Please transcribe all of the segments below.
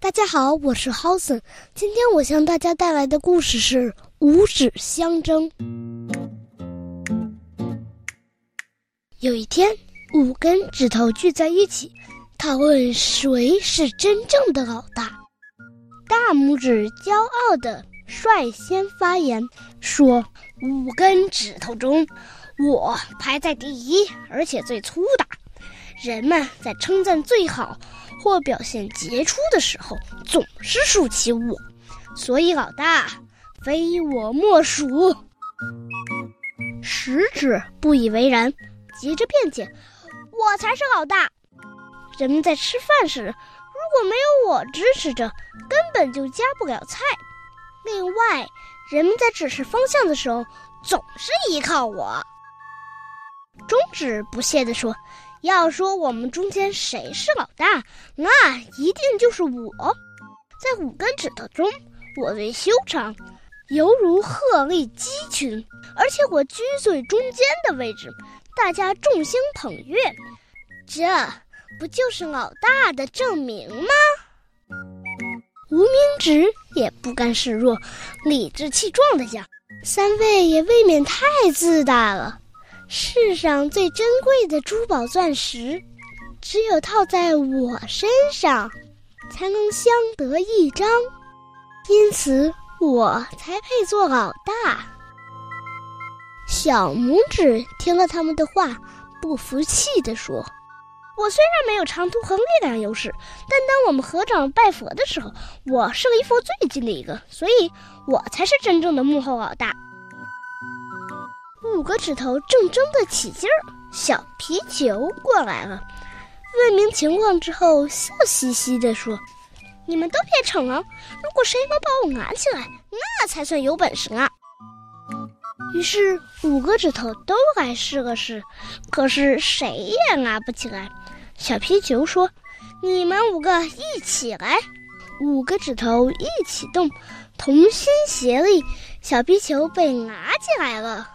大家好，我是 h o s n 今天我向大家带来的故事是五指相争。有一天，五根指头聚在一起，讨论谁是真正的老大。大拇指骄傲地率先发言，说：“五根指头中，我排在第一，而且最粗大。人们在称赞最好。”或表现杰出的时候，总是竖起我，所以老大非我莫属。食指不以为然，急着辩解：“我才是老大。人们在吃饭时，如果没有我支持着，根本就夹不了菜。另外，人们在指示方向的时候，总是依靠我。”中指不屑地说。要说我们中间谁是老大，那一定就是我。在五根指头中，我最修长，犹如鹤立鸡群，而且我居最中间的位置，大家众星捧月，这不就是老大的证明吗？无名指也不甘示弱，理直气壮的讲：“三位也未免太自大了。”世上最珍贵的珠宝钻石，只有套在我身上，才能相得益彰，因此我才配做老大。小拇指听了他们的话，不服气地说：“我虽然没有长度和力量优势，但当我们合掌拜佛的时候，我是离佛最近的一个，所以我才是真正的幕后老大。”五个指头正争得起劲儿，小皮球过来了，问明情况之后，笑嘻嘻地说：“你们都别逞了，如果谁能把我拿起来，那才算有本事啊！”于是五个指头都来试了试，可是谁也拿不起来。小皮球说：“你们五个一起来！”五个指头一起动，同心协力，小皮球被拿起来了。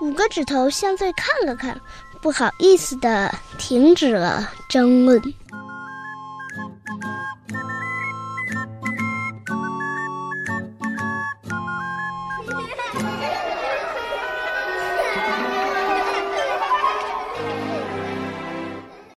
五个指头相对看了看不好意思的停止了争论。